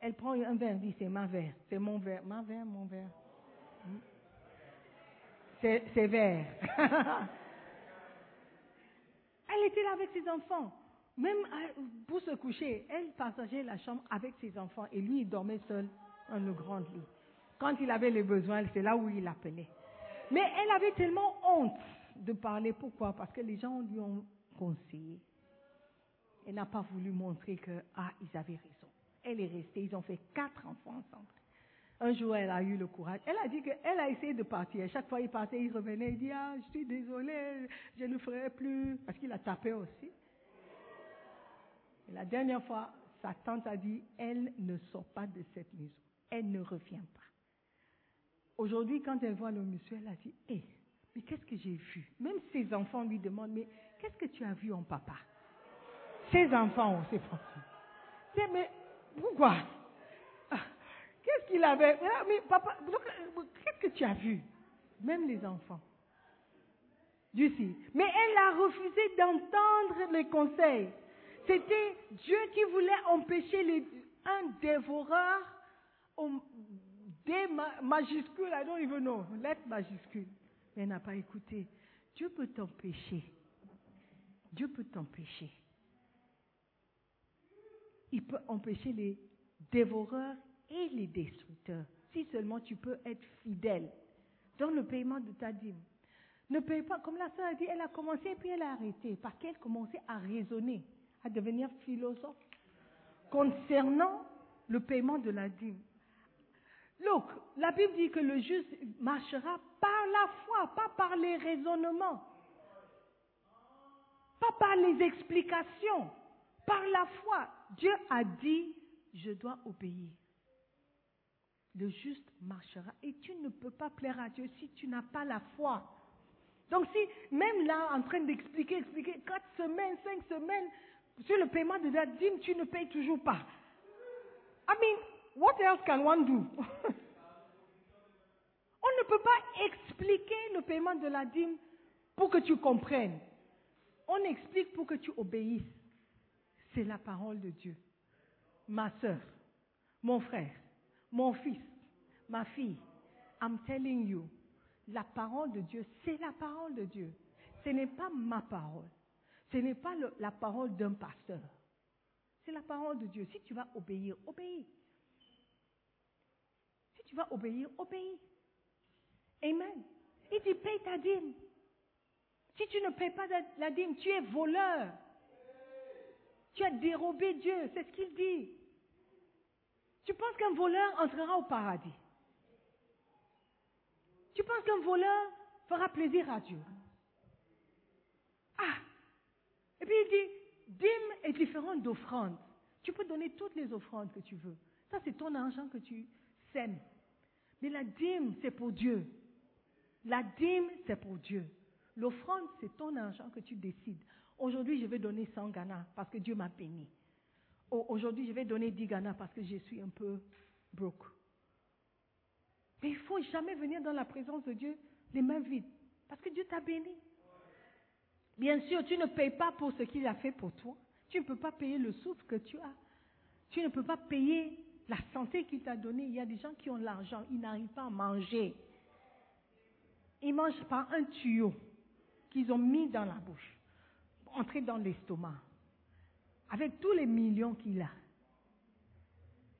Elle prend un verre, dit, c'est ma verre, c'est mon verre, ma verre, mon verre. Hmm. C'est vert. [LAUGHS] elle était là avec ses enfants. Même à- pour se coucher, elle partageait la chambre avec ses enfants et lui, il dormait seul dans le grand lit. Quand il avait les besoins, c'est là où il appelait. Mais elle avait tellement honte de parler. Pourquoi? Parce que les gens lui ont conseillé. Elle n'a pas voulu montrer que, ah, ils avaient raison. Elle est restée. Ils ont fait quatre enfants ensemble. Un jour, elle a eu le courage. Elle a dit qu'elle a essayé de partir. Chaque fois, il partait, il revenait, il dit, ah, je suis désolée, je ne ferai plus. Parce qu'il a tapé aussi. La dernière fois, sa tante a dit, elle ne sort pas de cette maison. Elle ne revient pas. Aujourd'hui, quand elle voit le monsieur, elle a dit, hé, mais qu'est-ce que j'ai vu? Même ses enfants lui demandent, mais qu'est-ce que tu as vu en papa? Ses enfants, ses enfants. Mais pourquoi? Qu'est-ce qu'il avait Mais papa, qu'est-ce que tu as vu? Même les enfants. Lucie. Mais elle a refusé d'entendre les conseils. C'était Dieu qui voulait empêcher un dévoreur des majuscules, I don't even know, lettre majuscule. Mais elle n'a pas écouté. Dieu peut t'empêcher. Dieu peut t'empêcher. Il peut empêcher les dévoreurs et les destructeurs. Si seulement tu peux être fidèle dans le paiement de ta dîme. Ne paye pas, comme la sœur a dit, elle a commencé et puis elle a arrêté, parce qu'elle commençait à raisonner, à devenir philosophe concernant le paiement de la dîme. Look, la Bible dit que le juste marchera par la foi, pas par les raisonnements, pas par les explications, par la foi. Dieu a dit, je dois obéir. Le juste marchera. Et tu ne peux pas plaire à Dieu si tu n'as pas la foi. Donc si, même là, en train d'expliquer, expliquer, quatre semaines, cinq semaines, sur le paiement de la dîme, tu ne payes toujours pas. I mean, What else can one do? [LAUGHS] On ne peut pas expliquer le paiement de la dîme pour que tu comprennes. On explique pour que tu obéisses. C'est la parole de Dieu. Ma soeur, mon frère, mon fils, ma fille, I'm telling you, la parole de Dieu, c'est la parole de Dieu. Ce n'est pas ma parole. Ce n'est pas la parole d'un pasteur. C'est la parole de Dieu. Si tu vas obéir, obéis tu vas obéir, obéis. Amen. Il dit, paye ta dîme. Si tu ne payes pas la dîme, tu es voleur. Tu as dérobé Dieu, c'est ce qu'il dit. Tu penses qu'un voleur entrera au paradis? Tu penses qu'un voleur fera plaisir à Dieu? Ah. Et puis il dit, dîme est différente d'offrande. Tu peux donner toutes les offrandes que tu veux. Ça, c'est ton argent que tu sèmes. Mais la dîme, c'est pour Dieu. La dîme, c'est pour Dieu. L'offrande, c'est ton argent que tu décides. Aujourd'hui, je vais donner 100 Ghana parce que Dieu m'a béni. Aujourd'hui, je vais donner 10 Ghana parce que je suis un peu broke. Mais il ne faut jamais venir dans la présence de Dieu les mains vides parce que Dieu t'a béni. Bien sûr, tu ne payes pas pour ce qu'il a fait pour toi. Tu ne peux pas payer le souffle que tu as. Tu ne peux pas payer la santé qu'il t'a donnée, il y a des gens qui ont l'argent, ils n'arrivent pas à manger. Ils mangent par un tuyau qu'ils ont mis dans la bouche, entré dans l'estomac, avec tous les millions qu'il a.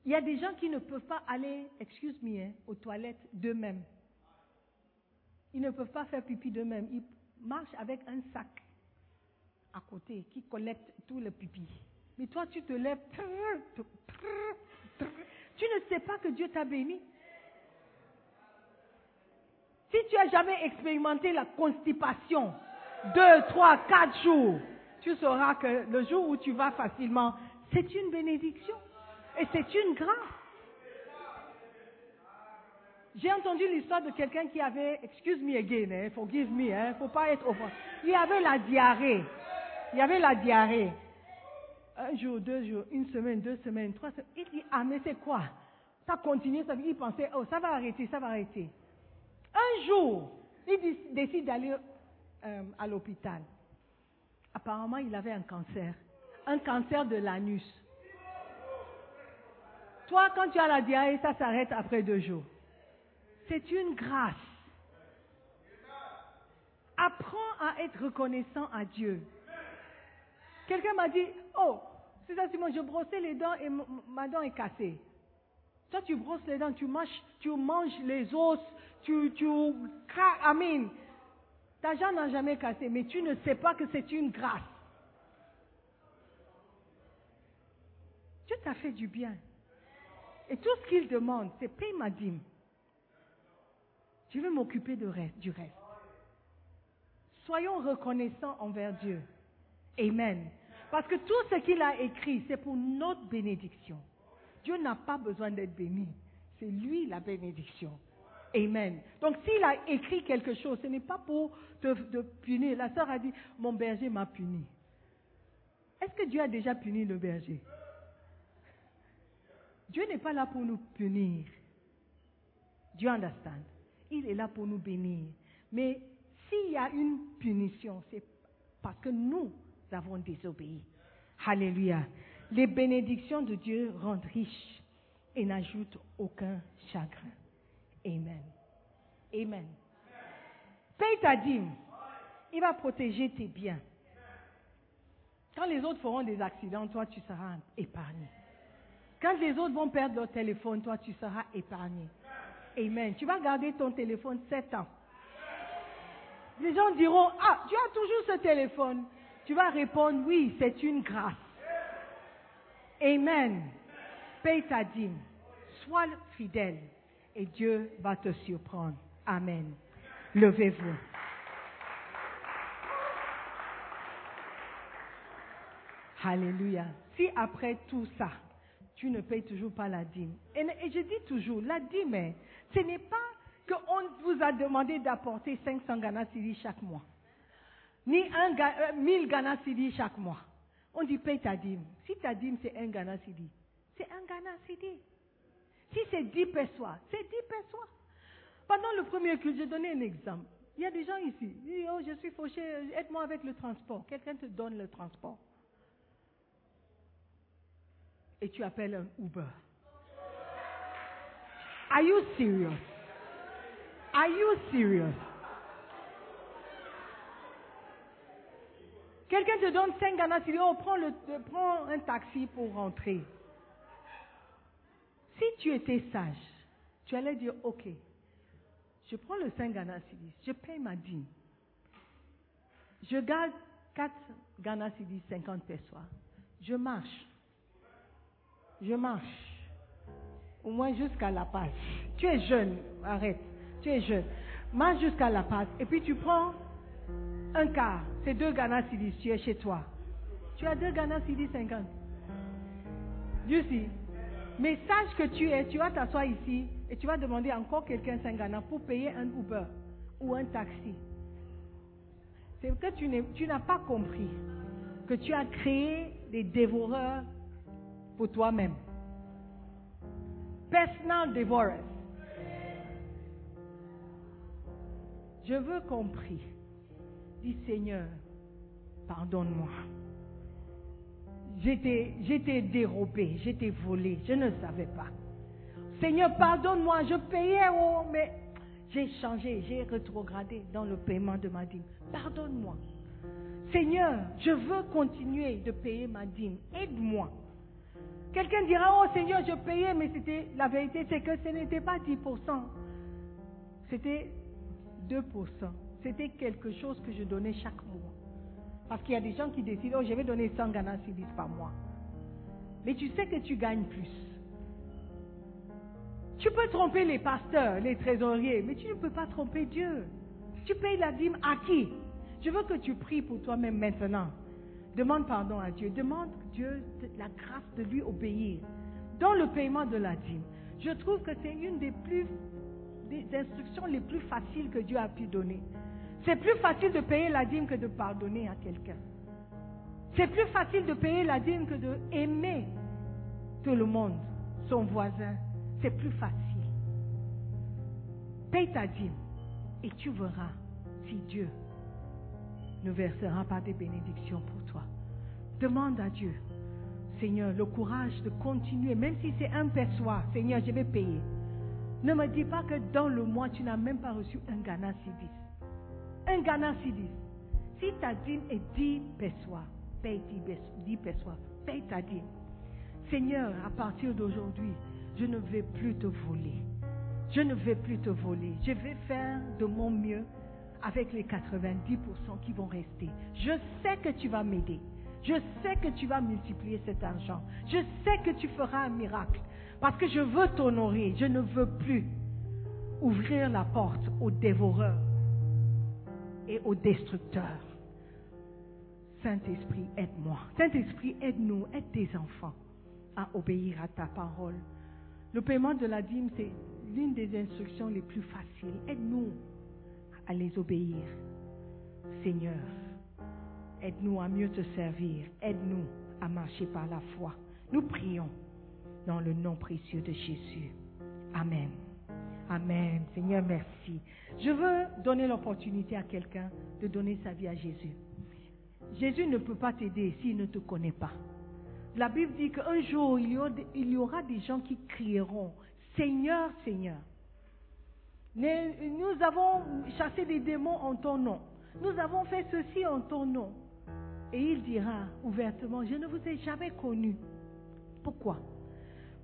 Il y a des gens qui ne peuvent pas aller, excuse-moi, hein, aux toilettes d'eux-mêmes. Ils ne peuvent pas faire pipi d'eux-mêmes. Ils marchent avec un sac à côté qui collecte tout le pipi. Mais toi, tu te lèves, tu ne sais pas que Dieu t'a béni. Si tu as jamais expérimenté la constipation, deux, trois, quatre jours, tu sauras que le jour où tu vas facilement, c'est une bénédiction et c'est une grâce. J'ai entendu l'histoire de quelqu'un qui avait, excuse me again, hein, forgive me, hein, faut pas être offensé. Il avait la diarrhée. Il avait la diarrhée un jour, deux jours, une semaine, deux semaines, trois semaines. Il dit, ah mais c'est quoi? Ça continue, ça il pensait, oh ça va arrêter, ça va arrêter. Un jour, il décide d'aller euh, à l'hôpital. Apparemment, il avait un cancer. Un cancer de l'anus. Toi, quand tu as la diarrhée, ça s'arrête après deux jours. C'est une grâce. Apprends à être reconnaissant à Dieu. Quelqu'un m'a dit, oh, c'est ça Simon, je brossais les dents et ma dent est cassée. Toi, tu brosses les dents, tu manges, tu les os, tu, tu amen. Ta jambe n'a jamais cassé, mais tu ne sais pas que c'est une grâce. Dieu t'a fait du bien. Et tout ce qu'il demande, c'est paye ma dîme. Je vais m'occuper du reste. Soyons reconnaissants envers Dieu. Amen. Parce que tout ce qu'il a écrit, c'est pour notre bénédiction. Dieu n'a pas besoin d'être béni. C'est lui la bénédiction. Amen. Donc s'il a écrit quelque chose, ce n'est pas pour te, punir. La sœur a dit, mon berger m'a puni. Est-ce que Dieu a déjà puni le berger? Dieu n'est pas là pour nous punir. Dieu understand. Il est là pour nous bénir. Mais s'il y a une punition, c'est parce que nous avons désobéi. Alléluia. Les bénédictions de Dieu rendent riches et n'ajoutent aucun chagrin. Amen. Amen. Paye ta dîme. Il va protéger tes biens. Quand les autres feront des accidents, toi, tu seras épargné. Quand les autres vont perdre leur téléphone, toi, tu seras épargné. Amen. Tu vas garder ton téléphone sept ans. Les gens diront, ah, tu as toujours ce téléphone. Tu vas répondre, oui, c'est une grâce. Amen. Paye ta dîme. Sois fidèle et Dieu va te surprendre. Amen. Levez-vous. Alléluia. Si après tout ça, tu ne payes toujours pas la dîme. Et, je dis toujours, la dîme, ce n'est pas qu'on vous a demandé d'apporter 500 Ghana chaque mois, ni un, 1000 euh, Ghana chaque mois. On dit paye ta dîme. Si ta dîme c'est un Ghana c'est un Ghana C'est 10 pesos, c'est 10 pesos. Pendant le premier culte, j'ai donné un exemple. Il y a des gens ici, disent, oh, je suis fauché, aide-moi avec le transport. Quelqu'un te donne le transport et tu appelles un Uber. Are you serious? Are you serious? Quelqu'un te donne 5 Ghana dit oh, prends, le, prends un taxi pour rentrer. Si tu étais sage, tu allais dire, ok, je prends le 5 Ghana je paye ma dîme. Je garde 4 Ghana 50 pesos. Je marche je marche. Au moins jusqu'à la passe. Tu es jeune, arrête. Tu es jeune. Marche jusqu'à la passe. Et puis tu prends un quart. C'est deux Ghana City, tu es chez toi. Tu as deux Ghana City 50. You see. Mais sache que tu es, tu vas t'asseoir ici et tu vas demander encore quelqu'un 5 Ghana pour payer un Uber ou un taxi. C'est que tu n'as pas compris que tu as créé des dévoreurs pour toi-même. Personal divorce. Je veux compris. Dis Seigneur, pardonne-moi. J'étais, j'étais dérobé, j'étais volé, je ne savais pas. Seigneur, pardonne-moi, je payais, oh, mais j'ai changé, j'ai rétrogradé dans le paiement de ma dîme. Pardonne-moi. Seigneur, je veux continuer de payer ma dîme. Aide-moi. Quelqu'un dira, oh Seigneur, je payais, mais c'était la vérité, c'est que ce n'était pas 10%. C'était 2%. C'était quelque chose que je donnais chaque mois. Parce qu'il y a des gens qui décident, oh, je vais donner 100 Ghana Cedis par mois. Mais tu sais que tu gagnes plus. Tu peux tromper les pasteurs, les trésoriers, mais tu ne peux pas tromper Dieu. Tu payes la dîme à qui? Je veux que tu pries pour toi-même maintenant. Demande pardon à Dieu. Demande Dieu la grâce de lui obéir dans le paiement de la dîme. Je trouve que c'est une des plus des instructions les plus faciles que Dieu a pu donner. C'est plus facile de payer la dîme que de pardonner à quelqu'un. C'est plus facile de payer la dîme que de aimer tout le monde, son voisin. C'est plus facile. Paye ta dîme et tu verras si Dieu ne versera pas des bénédictions pour toi. Demande à Dieu, Seigneur, le courage de continuer, même si c'est un perçoit, Seigneur, je vais payer. Ne me dis pas que dans le mois, tu n'as même pas reçu un Ghana Sidis. Un Ghana Sidis. Si ta dîme est 10 perçois, paye 10 perçois, paye ta dîme. Seigneur, à partir d'aujourd'hui, je ne vais plus te voler. Je ne vais plus te voler. Je vais faire de mon mieux avec les 90% qui vont rester. Je sais que tu vas m'aider. Je sais que tu vas multiplier cet argent. Je sais que tu feras un miracle. Parce que je veux t'honorer. Je ne veux plus ouvrir la porte aux dévoreurs et aux destructeurs. Saint-Esprit, aide-moi. Saint-Esprit, aide-nous, aide tes enfants à obéir à ta parole. Le paiement de la dîme, c'est l'une des instructions les plus faciles. Aide-nous à les obéir. Seigneur, aide-nous à mieux te servir. Aide-nous à marcher par la foi. Nous prions dans le nom précieux de Jésus. Amen. Amen. Seigneur, merci. Je veux donner l'opportunité à quelqu'un de donner sa vie à Jésus. Jésus ne peut pas t'aider s'il ne te connaît pas. La Bible dit qu'un jour, il y, aura, des gens qui crieront, Seigneur, Seigneur. Nous avons chassé des démons en ton nom. Nous avons fait ceci en ton nom. Et il dira ouvertement, je ne vous ai jamais connu. Pourquoi?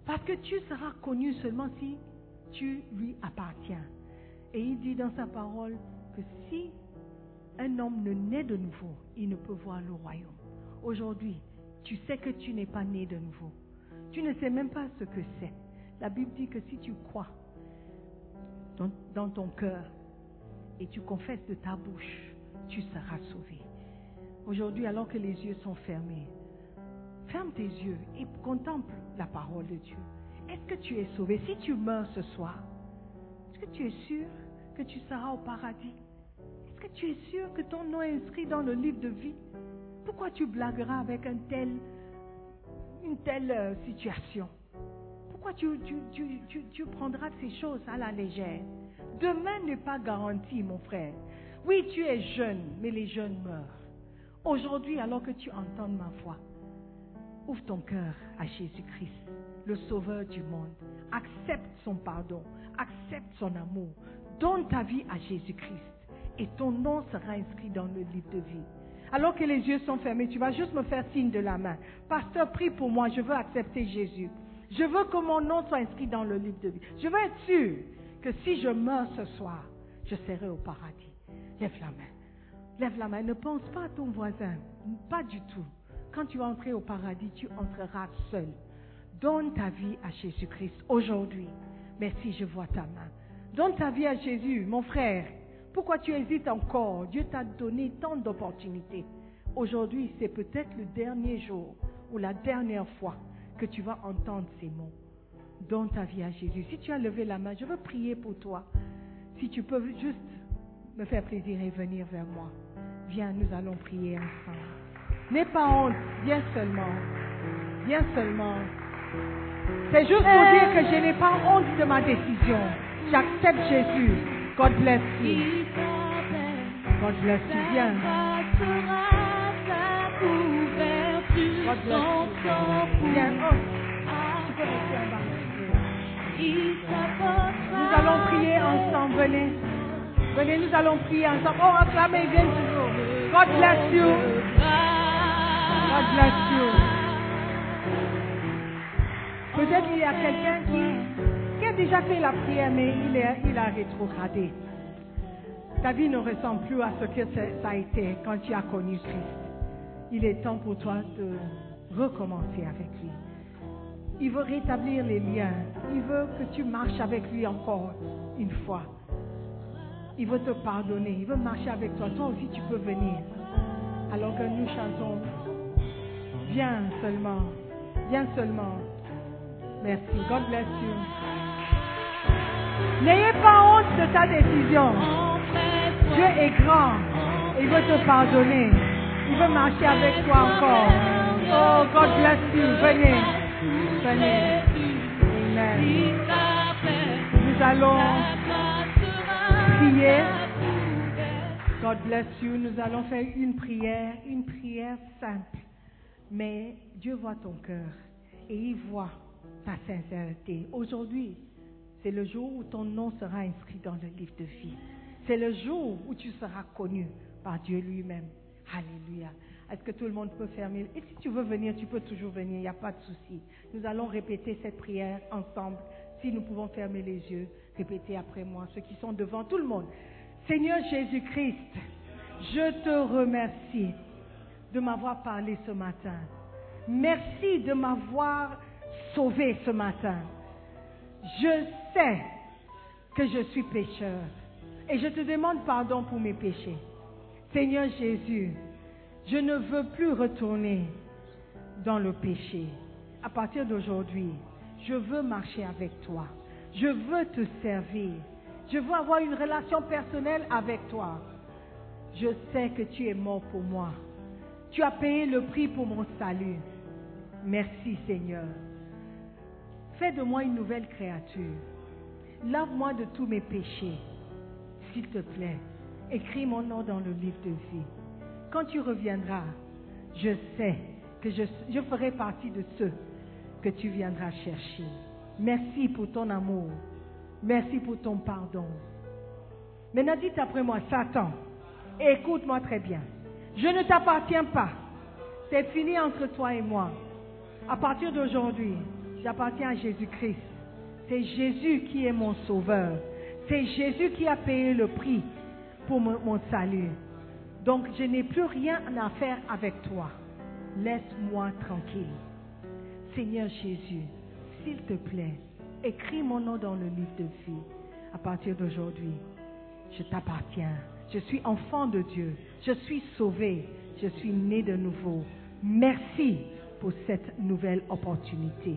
Parce que tu seras connu seulement si tu lui appartiens. Et il dit dans sa parole que si un homme ne naît de nouveau, il ne peut voir le royaume. Aujourd'hui, tu sais que tu n'es pas né de nouveau. Tu ne sais même pas ce que c'est. La Bible dit que si tu crois dans, dans ton cœur et tu confesses de ta bouche, tu seras sauvé. Aujourd'hui, alors que les yeux sont fermés, ferme tes yeux et contemple la parole de Dieu. Est-ce que tu es sauvé? Si tu meurs ce soir, est-ce que tu es sûr que tu seras au paradis? Est-ce que tu es sûr que ton nom est inscrit dans le livre de vie? Pourquoi tu blagueras avec une telle euh, situation? Pourquoi tu, tu prendras ces choses à la légère? Demain n'est pas garanti, mon frère. Oui, tu es jeune, mais les jeunes meurent. Aujourd'hui, alors que tu entends ma voix, ouvre ton cœur à Jésus-Christ, le Sauveur du monde. Accepte son pardon, accepte son amour. Donne ta vie à Jésus-Christ et ton nom sera inscrit dans le livre de vie. Alors que les yeux sont fermés, tu vas juste me faire signe de la main. Pasteur, prie pour moi, je veux accepter Jésus. Je veux que mon nom soit inscrit dans le livre de vie. Je veux être sûr que si je meurs ce soir, je serai au paradis. Lève la main. Lève la main. Ne pense pas à ton voisin. Pas du tout. Quand tu vas entrer au paradis, tu entreras seul. Donne ta vie à Jésus-Christ aujourd'hui. Merci, je vois ta main. Donne ta vie à Jésus, mon frère. Pourquoi tu hésites encore? Dieu t'a donné tant d'opportunités. Aujourd'hui, c'est peut-être le dernier jour ou la dernière fois que tu vas entendre ces mots. Donne ta vie à Jésus. Si tu as levé la main, je veux prier pour toi. Si tu peux juste me faire plaisir et venir vers moi. Viens, nous allons prier ensemble. N'aie pas honte, viens seulement. Viens seulement. C'est juste pour dire que je n'ai pas honte de ma décision. J'accepte Jésus. God bless you. God bless you. Viens. God bless you. Viens. Oh. Nous allons prier ensemble. Venez. Venez, nous allons prier ensemble. Oh, acclamez, viens toujours. God bless you. God bless you. Peut-être il y a quelqu'un qui, qui a déjà fait la prière, mais il, est, il a rétrogradé. Ta vie ne ressemble plus à ce que ça a été quand tu as connu Christ. Il est temps pour toi de recommencer avec lui. Il veut rétablir les liens. Il veut que tu marches avec lui encore une fois. Il veut te pardonner. Il veut marcher avec toi. Toi aussi, tu peux venir. Alors que nous chantons, viens seulement. Viens seulement. Merci. God bless you. N'ayez pas honte de ta décision. Dieu est grand. Il veut te pardonner. Il veut marcher avec toi encore. Oh, God bless you. Venez. Venez. Amen. Nous allons prier. God bless you. Nous allons faire une prière, une prière simple. Mais Dieu voit ton cœur et il voit ta sincérité. Aujourd'hui, c'est le jour où ton nom sera inscrit dans le livre de vie. C'est le jour où tu seras connu par Dieu lui-même. Alléluia. Est-ce que tout le monde peut fermer? Et si tu veux venir, tu peux toujours venir, il n'y a pas de souci. Nous allons répéter cette prière ensemble. Si nous pouvons fermer les yeux, répétez après moi, ceux qui sont devant tout le monde. Seigneur Jésus-Christ, je te remercie de m'avoir parlé ce matin. Merci de m'avoir sauvé ce matin. Je sais que je suis pécheur et je te demande pardon pour mes péchés. Seigneur Jésus, je ne veux plus retourner dans le péché. À partir d'aujourd'hui, je veux marcher avec toi. Je veux te servir. Je veux avoir une relation personnelle avec toi. Je sais que tu es mort pour moi. Tu as payé le prix pour mon salut. Merci Seigneur. Fais de moi une nouvelle créature. Lave-moi de tous mes péchés. S'il te plaît, écris mon nom dans le livre de vie. Quand tu reviendras, je sais que je, ferai partie de ceux que tu viendras chercher. Merci pour ton amour. Merci pour ton pardon. Maintenant, dites après moi, Satan, écoute-moi très bien. Je ne t'appartiens pas. C'est fini entre toi et moi. À partir d'aujourd'hui, j'appartiens à Jésus-Christ. C'est Jésus qui est mon sauveur. C'est Jésus qui a payé le prix pour mon, salut. Donc, je n'ai plus rien à faire avec toi. Laisse-moi tranquille. Seigneur Jésus, s'il te plaît, écris mon nom dans le livre de vie. À partir d'aujourd'hui, je t'appartiens. Je suis enfant de Dieu. Je suis sauvé. Je suis né de nouveau. Merci pour cette nouvelle opportunité.